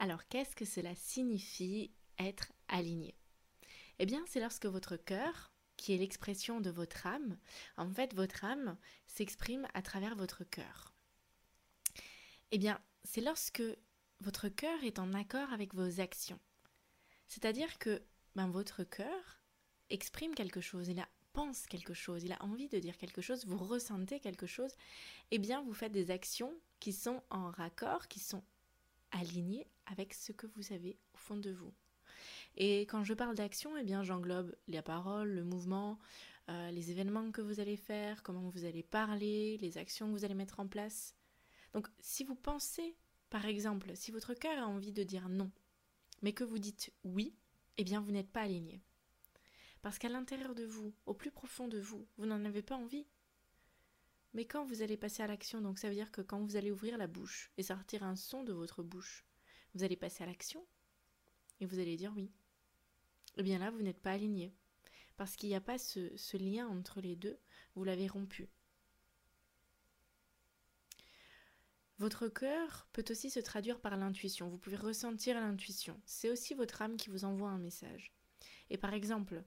Alors qu'est-ce que cela signifie être aligné? Eh bien c'est lorsque votre cœur, qui est l'expression de votre âme, en fait votre âme s'exprime à travers votre cœur. Eh bien c'est lorsque votre cœur est en accord avec vos actions. C'est-à-dire que ben, votre cœur exprime quelque chose, il a pense quelque chose, il a envie de dire quelque chose, vous ressentez quelque chose, eh bien vous faites des actions qui sont en raccord, qui sont alignées avec ce que vous avez au fond de vous. Et quand je parle d'action, eh bien j'englobe la parole, le mouvement, euh, les événements que vous allez faire, comment vous allez parler, les actions que vous allez mettre en place. Donc si vous pensez, par exemple, si votre cœur a envie de dire non, mais que vous dites oui, eh bien vous n'êtes pas aligné. Parce qu'à l'intérieur de vous, au plus profond de vous, vous n'en avez pas envie. Mais quand vous allez passer à l'action, donc ça veut dire que quand vous allez ouvrir la bouche et sortir un son de votre bouche, vous allez passer à l'action et vous allez dire oui. Eh bien là, vous n'êtes pas aligné. Parce qu'il n'y a pas ce, lien entre les deux, vous l'avez rompu. Votre cœur peut aussi se traduire par l'intuition. Vous pouvez ressentir l'intuition. C'est aussi votre âme qui vous envoie un message. Et par exemple,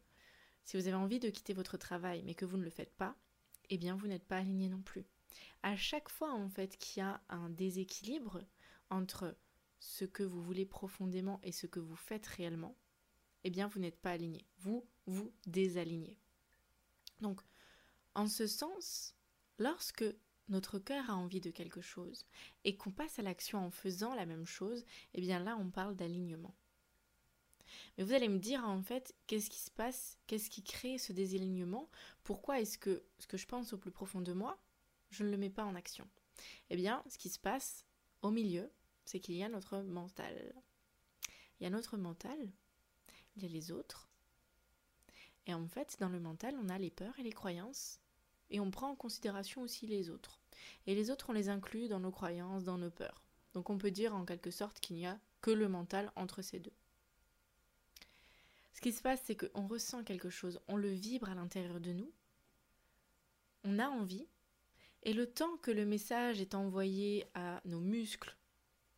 si vous avez envie de quitter votre travail mais que vous ne le faites pas, eh bien vous n'êtes pas aligné non plus. À chaque fois en fait qu'il y a un déséquilibre entre ce que vous voulez profondément et ce que vous faites réellement, eh bien vous n'êtes pas aligné. Vous vous désalignez. Donc en ce sens, lorsque notre cœur a envie de quelque chose et qu'on passe à l'action en faisant la même chose, eh bien là on parle d'alignement. Mais vous allez me dire en fait qu'est-ce qui se passe, qu'est-ce qui crée ce désalignement, pourquoi est-ce que ce que je pense au plus profond de moi, je ne le mets pas en action? Eh bien, ce qui se passe au milieu, c'est qu'il y a notre mental. Il y a notre mental, il y a les autres. Et en fait, dans le mental, on a les peurs et les croyances, et on prend en considération aussi les autres. Et les autres, on les inclut dans nos croyances, dans nos peurs. Donc on peut dire en quelque sorte qu'il n'y a que le mental entre ces deux. Ce qui se passe, c'est qu'on ressent quelque chose, on le vibre à l'intérieur de nous, on a envie, et le temps que le message est envoyé à nos muscles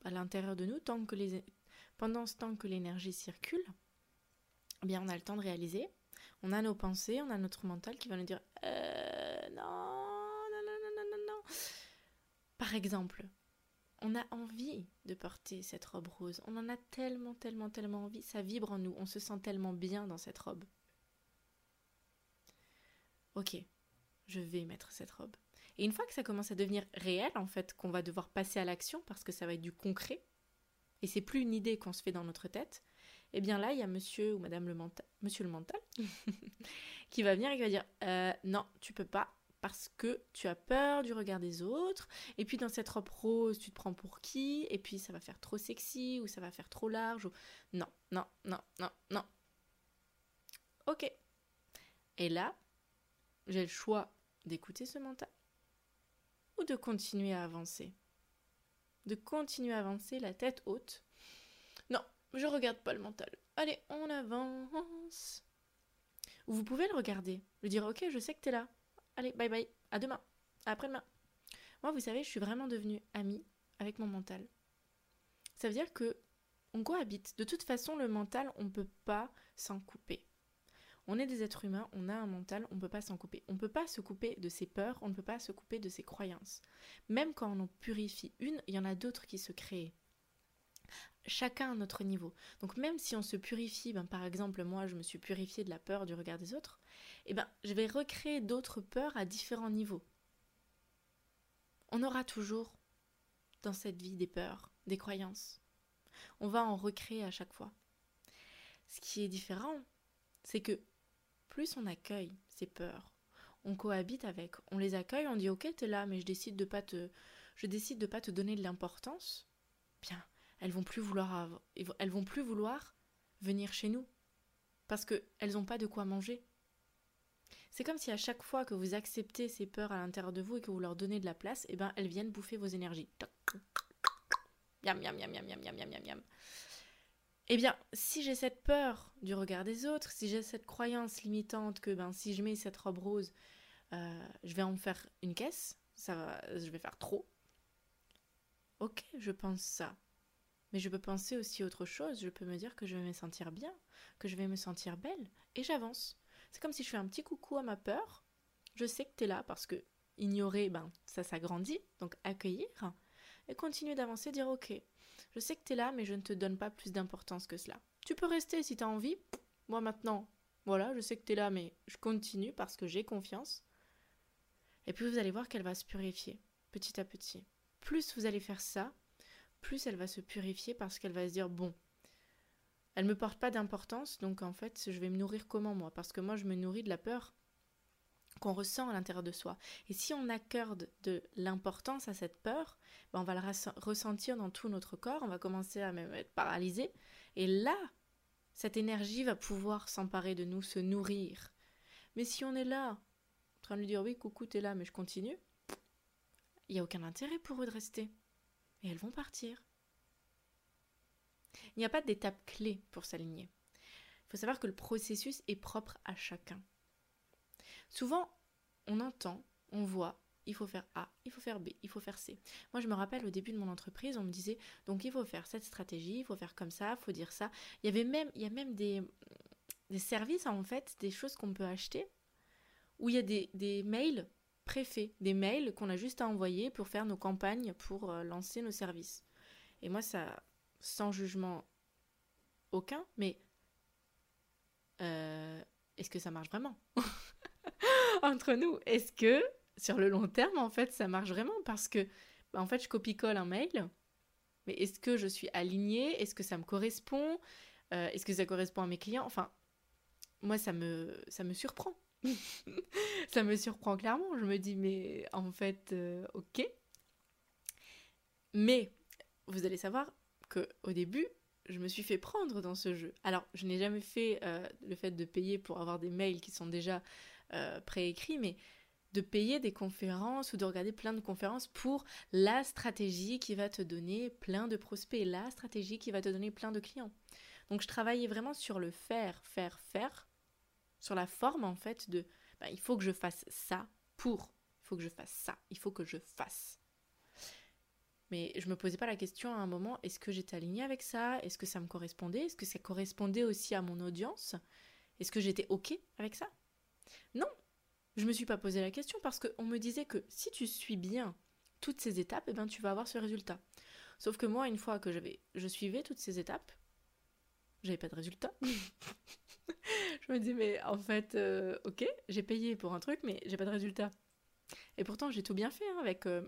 à l'intérieur de nous, tant que les... pendant ce temps que l'énergie circule, eh bien on a le temps de réaliser. On a nos pensées, on a notre mental qui va nous dire euh, non, non, non, non, non, non. Par exemple, on a envie de porter cette robe rose. On en a tellement, tellement, tellement envie. Ça vibre en nous. On se sent tellement bien dans cette robe. Ok, je vais mettre cette robe. Et une fois que ça commence à devenir réel, en fait, qu'on va devoir passer à l'action parce que ça va être du concret, et c'est plus une idée qu'on se fait dans notre tête, eh bien là, il y a monsieur ou madame le mental, monsieur le mental, qui va venir et qui va dire euh, non, tu peux pas, parce que tu as peur du regard des autres, et puis dans cette robe rose, tu te prends pour qui, et puis ça va faire trop sexy, ou ça va faire trop large, ou non, non, non, non, non. Ok. Et là, j'ai le choix d'écouter ce mental, ou de continuer à avancer. De continuer à avancer la tête haute. Non, je regarde pas le mental. Allez, on avance. Ou vous pouvez le regarder, lui dire ok, je sais que t'es là, Allez, bye bye, à demain, après-demain. Moi, vous savez, je suis vraiment devenue amie avec mon mental. Ça veut dire que on cohabite. De toute façon, le mental, on ne peut pas s'en couper. On est des êtres humains, on a un mental, on ne peut pas s'en couper. On ne peut pas se couper de ses peurs, on ne peut pas se couper de ses croyances. Même quand on en purifie une, il y en a d'autres qui se créent. Chacun à notre niveau. Donc même si on se purifie, ben, par exemple moi je me suis purifiée de la peur du regard des autres, eh ben, je vais recréer d'autres peurs à différents niveaux. On aura toujours dans cette vie des peurs, des croyances. On va en recréer à chaque fois. Ce qui est différent, c'est que plus on accueille ces peurs, on cohabite avec, on les accueille, on dit ok t'es là, mais je décide de pas te, je décide de pas te donner de l'importance. Bien, elles vont plus vouloir elles vont plus vouloir venir chez nous parce qu'elles n'ont pas de quoi manger. C'est comme si à chaque fois que vous acceptez ces peurs à l'intérieur de vous et que vous leur donnez de la place, eh ben elles viennent bouffer vos énergies. Yam, yam, yam, yam, yam, yam, yam, yam, Eh bien, si j'ai cette peur du regard des autres, si j'ai cette croyance limitante que ben, si je mets cette robe rose, euh, je vais en faire une caisse, ça va, je vais faire trop. Ok, je pense ça. Mais je peux penser aussi autre chose. Je peux me dire que je vais me sentir bien, que je vais me sentir belle, et j'avance. C'est comme si je fais un petit coucou à ma peur. Je sais que tu es là parce que ignorer, ben, ça s'agrandit. Donc accueillir et continuer d'avancer, dire ok, je sais que tu es là, mais je ne te donne pas plus d'importance que cela. Tu peux rester si tu as envie. Moi maintenant, voilà, je sais que tu es là, mais je continue parce que j'ai confiance. Et puis vous allez voir qu'elle va se purifier petit à petit. Plus vous allez faire ça, plus elle va se purifier parce qu'elle va se dire bon, elle me porte pas d'importance, donc en fait, je vais me nourrir comment moi? Parce que moi, je me nourris de la peur qu'on ressent à l'intérieur de soi. Et si on accorde de l'importance à cette peur, ben on va la ressentir dans tout notre corps, on va commencer à même être paralysé. Et là, cette énergie va pouvoir s'emparer de nous, se nourrir. Mais si on est là, en train de lui dire oui, coucou, t'es là, mais je continue, il n'y a aucun intérêt pour eux de rester. Et elles vont partir. Il n'y a pas d'étape clé pour s'aligner. Il faut savoir que le processus est propre à chacun. Souvent, on entend, on voit, il faut faire A, il faut faire B, il faut faire C. Moi, je me rappelle au début de mon entreprise, on me disait donc il faut faire cette stratégie, il faut faire comme ça, il faut dire ça. Il y avait même, a même des, services en fait, des choses qu'on peut acheter où il y a des mails préfaits, des mails qu'on a juste à envoyer pour faire nos campagnes, pour euh, lancer nos services. Et moi, ça, sans jugement aucun, mais euh, est-ce que ça marche vraiment Entre nous, est-ce que sur le long terme, en fait, ça marche vraiment? Parce que, bah, en fait, je copie-colle un mail, mais est-ce que je suis alignée? Est-ce que ça me correspond? Euh, Est-ce que ça correspond à mes clients? Enfin, moi, ça me, ça me surprend. Ça me surprend clairement. Je me dis, mais en fait, euh, ok. Mais vous allez savoir, que au début, je me suis fait prendre dans ce jeu. Alors, je n'ai jamais fait euh, le fait de payer pour avoir des mails qui sont déjà euh, préécrits, mais de payer des conférences ou de regarder plein de conférences pour la stratégie qui va te donner plein de prospects, la stratégie qui va te donner plein de clients. Donc, je travaillais vraiment sur le faire, faire, faire, sur la forme en fait de ben, il faut que je fasse ça pour, il faut que je fasse ça, il faut que je fasse. Mais je me posais pas la question à un moment, est-ce que j'étais alignée avec ça? Est-ce que ça me correspondait? Est-ce que ça correspondait aussi à mon audience? Est-ce que j'étais OK avec ça? Non, je me suis pas posé la question parce qu'on me disait que si tu suis bien toutes ces étapes, eh ben, tu vas avoir ce résultat. Sauf que moi, une fois que je suivais toutes ces étapes, j'avais pas de résultat. je me dis, mais en fait, euh, ok, j'ai payé pour un truc, mais j'ai pas de résultat. Et pourtant, j'ai tout bien fait hein, avec euh,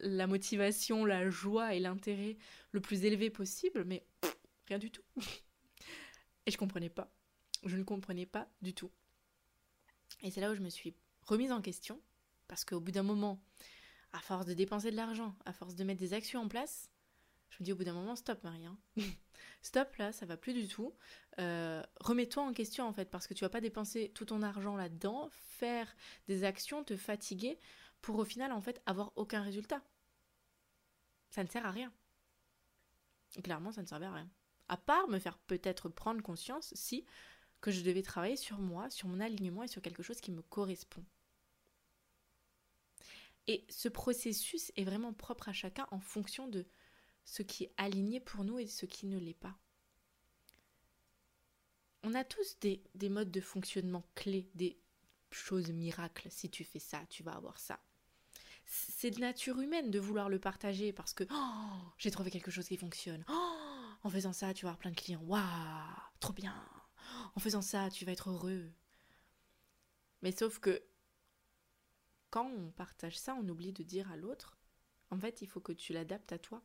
la motivation, la joie et l'intérêt le plus élevé possible, mais rien du tout. et je comprenais pas. Je ne comprenais pas du tout. Et c'est là où je me suis remise en question, parce qu'au bout d'un moment, à force de dépenser de l'argent, à force de mettre des actions en place, je me dis au bout d'un moment, stop Marie. Hein. stop là, ça va plus du tout. Euh, remets-toi en question en fait, parce que tu vas pas dépenser tout ton argent là-dedans, faire des actions, te fatiguer pour au final en fait avoir aucun résultat. Ça ne sert à rien. clairement, ça ne servait à rien. À part me faire peut-être prendre conscience si que je devais travailler sur moi, sur mon alignement et sur quelque chose qui me correspond. Et ce processus est vraiment propre à chacun en fonction de ce qui est aligné pour nous et ce qui ne l'est pas. On a tous des, des modes de fonctionnement clés, des choses miracles. Si tu fais ça, tu vas avoir ça c'est de nature humaine de vouloir le partager parce que oh, j'ai trouvé quelque chose qui fonctionne. Oh, en faisant ça, tu vas avoir plein de clients. Waouh, trop bien. En faisant ça, tu vas être heureux. Mais sauf que quand on partage ça, on oublie de dire à l'autre, en fait, il faut que tu l'adaptes à toi,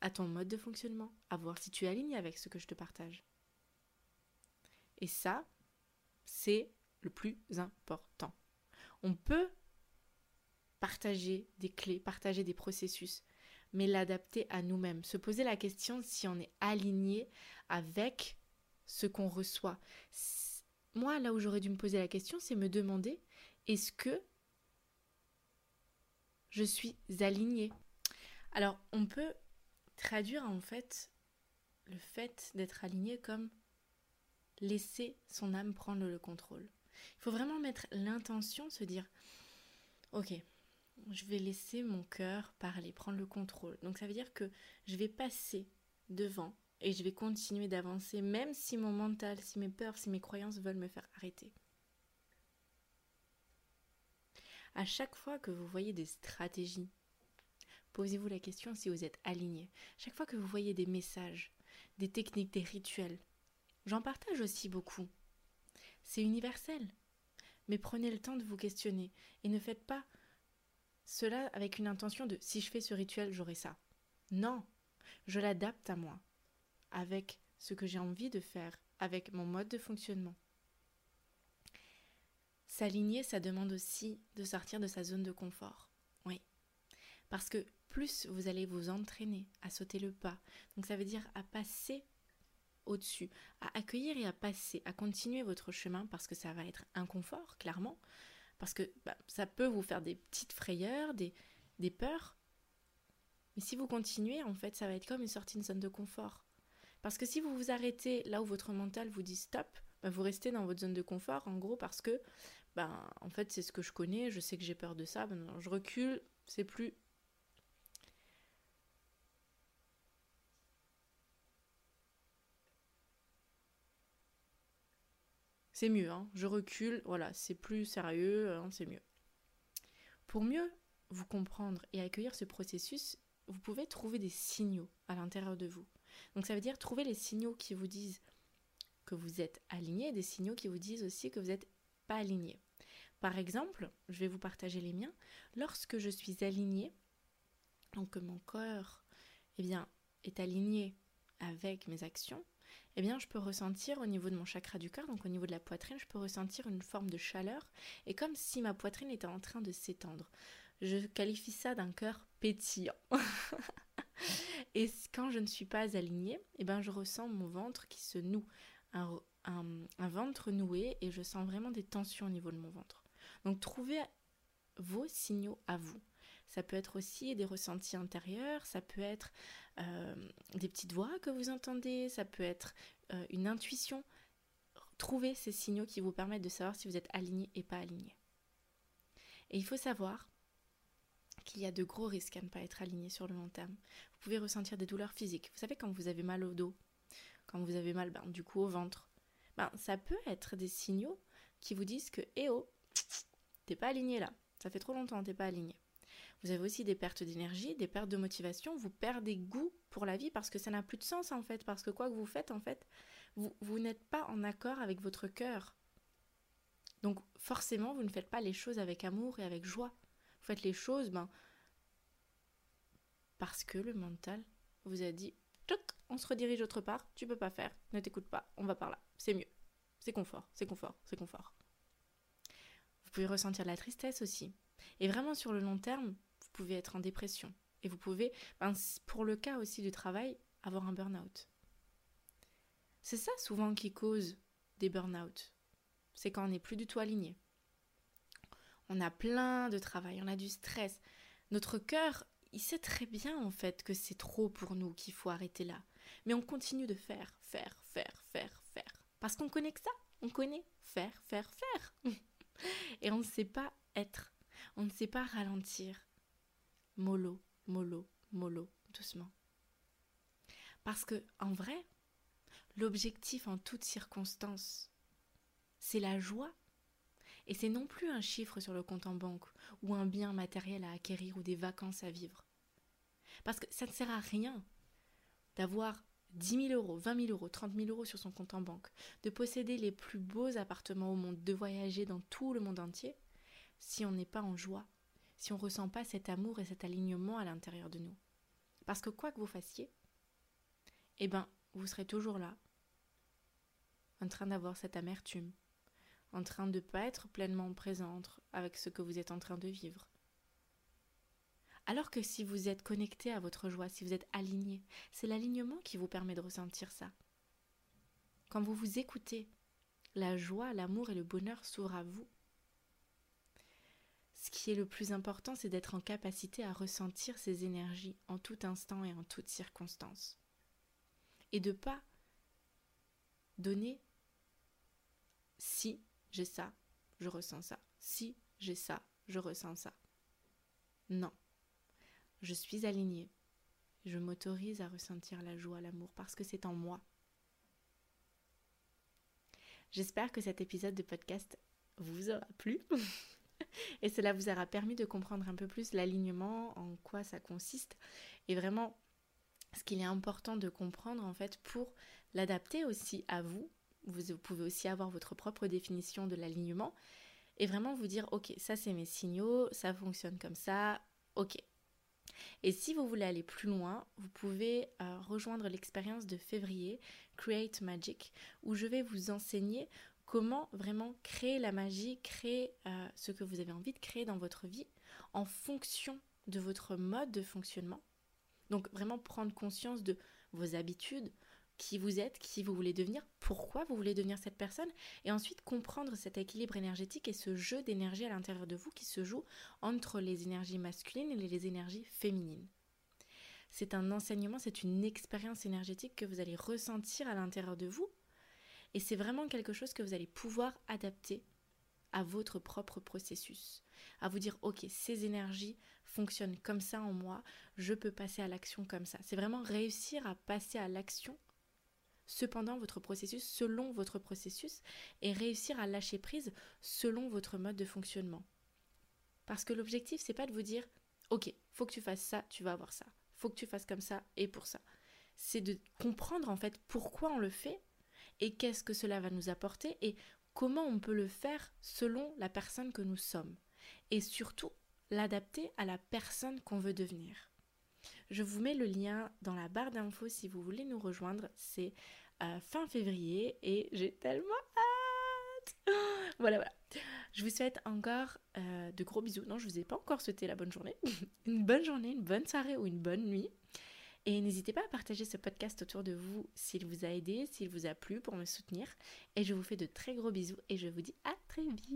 à ton mode de fonctionnement, à voir si tu es aligné avec ce que je te partage. Et ça, c'est le plus important. On peut partager des clés, partager des processus. mais l'adapter à nous-mêmes. Se poser la question si on est aligné avec ce qu'on reçoit. Moi, là où j'aurais dû me poser la question, c'est me demander est-ce que je suis aligné Alors, on peut traduire en fait le fait d'être aligné comme laisser son âme prendre le contrôle. Il faut vraiment mettre l'intention, se dire ok, je vais laisser mon cœur parler, prendre le contrôle. Donc ça veut dire que je vais passer devant et je vais continuer d'avancer, même si mon mental, si mes peurs, si mes croyances veulent me faire arrêter. À chaque fois que vous voyez des stratégies, posez-vous la question si vous êtes aligné. Chaque fois que vous voyez des messages, des techniques, des rituels, j'en partage aussi beaucoup. C'est universel. Mais prenez le temps de vous questionner et ne faites pas cela avec une intention de si je fais ce rituel, j'aurai ça. Non, je l'adapte à moi, avec ce que j'ai envie de faire, avec mon mode de fonctionnement. S'aligner, ça demande aussi de sortir de sa zone de confort. Oui. Parce que plus vous allez vous entraîner à sauter le pas, donc ça veut dire à passer au-dessus, à accueillir et à passer, à continuer votre chemin parce que ça va être inconfort, clairement, parce que bah, ça peut vous faire des petites frayeurs, des, peurs. Mais si vous continuez, en fait, ça va être comme une sortie de zone de confort. Parce que si vous vous arrêtez là où votre mental vous dit stop, bah, vous restez dans votre zone de confort, en gros, parce que, ben, en fait, c'est ce que je connais, je sais que j'ai peur de ça, je recule, c'est plus c'est mieux. Hein. Je recule, voilà, c'est plus sérieux, hein, c'est mieux. Pour mieux vous comprendre et accueillir ce processus, vous pouvez trouver des signaux à l'intérieur de vous. Donc ça veut dire trouver les signaux qui vous disent que vous êtes aligné, des signaux qui vous disent aussi que vous n'êtes pas aligné. Par exemple, je vais vous partager les miens. Lorsque je suis aligné, donc que mon corps eh bien, est aligné avec mes actions, eh je peux ressentir au niveau de mon chakra du cœur, donc au niveau de la poitrine, je peux ressentir une forme de chaleur, et comme si ma poitrine était en train de s'étendre. Je qualifie ça d'un cœur pétillant. et quand je ne suis pas alignée, eh ben, je ressens mon ventre qui se noue, un ventre noué, et je sens vraiment des tensions au niveau de mon ventre. Donc, trouvez vos signaux à vous. Ça peut être aussi des ressentis intérieurs, ça peut être euh, des petites voix que vous entendez, ça peut être euh, une intuition. Trouvez ces signaux qui vous permettent de savoir si vous êtes aligné et pas aligné. Et il faut savoir qu'il y a de gros risques à ne pas être aligné sur le long terme. Vous pouvez ressentir des douleurs physiques. Vous savez quand vous avez mal au dos, quand vous avez mal ben, du coup au ventre, ben, ça peut être des signaux qui vous disent que eh oh, t'es pas aligné là. Ça fait trop longtemps, t'es pas aligné. Vous avez aussi des pertes d'énergie, des pertes de motivation, vous perdez goût pour la vie parce que ça n'a plus de sens en fait, parce que quoi que vous faites en fait, vous, n'êtes pas en accord avec votre cœur. Donc forcément, vous ne faites pas les choses avec amour et avec joie. Vous faites les choses ben, parce que le mental vous a dit on se redirige autre part, tu peux pas faire, ne t'écoute pas, on va par là, c'est mieux. C'est confort, c'est confort, c'est confort. Vous pouvez ressentir la tristesse aussi. Et vraiment sur le long terme, vous pouvez être en dépression. Et vous pouvez, ben, pour le cas aussi du travail, avoir un burn-out. C'est ça souvent qui cause des burn-out. C'est quand on n'est plus du tout aligné. On a plein de travail, on a du stress. Notre cœur, il sait très bien en fait que c'est trop pour nous, qu'il faut arrêter là. Mais on continue de faire, faire, faire, faire, faire. Parce qu'on connaît que ça. On connaît faire, faire, faire. Et on ne sait pas être. On ne sait pas ralentir mollo, mollo, mollo, doucement. Parce que, en vrai, l'objectif en toutes circonstances, c'est la joie. Et c'est non plus un chiffre sur le compte en banque, ou un bien matériel à acquérir, ou des vacances à vivre. Parce que ça ne sert à rien d'avoir 10 000 euros, 20 000 euros, 30 000 euros sur son compte en banque, de posséder les plus beaux appartements au monde, de voyager dans tout le monde entier, si on n'est pas en joie, si on ne ressent pas cet amour et cet alignement à l'intérieur de nous. Parce que quoi que vous fassiez, eh ben, vous serez toujours là, en train d'avoir cette amertume, en train de ne pas être pleinement présente avec ce que vous êtes en train de vivre. Alors que si vous êtes connecté à votre joie, si vous êtes aligné, c'est l'alignement qui vous permet de ressentir ça. Quand vous vous écoutez, la joie, l'amour et le bonheur s'ouvrent à vous. Ce qui est le plus important, c'est d'être en capacité à ressentir ces énergies en tout instant et en toute circonstance. Et de pas donner si j'ai ça, je ressens ça. Si j'ai ça, je ressens ça. Non. Je suis alignée. Je m'autorise à ressentir la joie, l'amour, parce que c'est en moi. J'espère que cet épisode de podcast vous aura plu. et cela vous aura permis de comprendre un peu plus l'alignement, en quoi ça consiste, et vraiment ce qu'il est important de comprendre en fait pour l'adapter aussi à vous. Vous pouvez aussi avoir votre propre définition de l'alignement et vraiment vous dire ok ça c'est mes signaux, ça fonctionne comme ça, ok. Et si vous voulez aller plus loin, vous pouvez euh, rejoindre l'expérience de février Create Magic où je vais vous enseigner comment vraiment créer la magie, créer euh, ce que vous avez envie de créer dans votre vie en fonction de votre mode de fonctionnement. Donc vraiment prendre conscience de vos habitudes, qui vous êtes, qui vous voulez devenir, pourquoi vous voulez devenir cette personne, et ensuite comprendre cet équilibre énergétique et ce jeu d'énergie à l'intérieur de vous qui se joue entre les énergies masculines et les énergies féminines. C'est un enseignement, c'est une expérience énergétique que vous allez ressentir à l'intérieur de vous et c'est vraiment quelque chose que vous allez pouvoir adapter à votre propre processus. À vous dire, ok, ces énergies fonctionnent comme ça en moi, je peux passer à l'action comme ça. C'est vraiment réussir à passer à l'action cependant votre processus selon votre processus et réussir à lâcher prise selon votre mode de fonctionnement. Parce que l'objectif c'est pas de vous dire OK, faut que tu fasses ça, tu vas avoir ça. Faut que tu fasses comme ça et pour ça. C'est de comprendre en fait pourquoi on le fait et qu'est-ce que cela va nous apporter et comment on peut le faire selon la personne que nous sommes et surtout l'adapter à la personne qu'on veut devenir. Je vous mets le lien dans la barre d'infos si vous voulez nous rejoindre. C'est euh, fin février et j'ai tellement hâte. voilà, voilà. Je vous souhaite encore euh, de gros bisous. Non, je vous ai pas encore souhaité la bonne journée. une bonne journée, une bonne soirée ou une bonne nuit. Et n'hésitez pas à partager ce podcast autour de vous s'il vous a aidé, s'il vous a plu pour me soutenir. Et je vous fais de très gros bisous et je vous dis à très vite.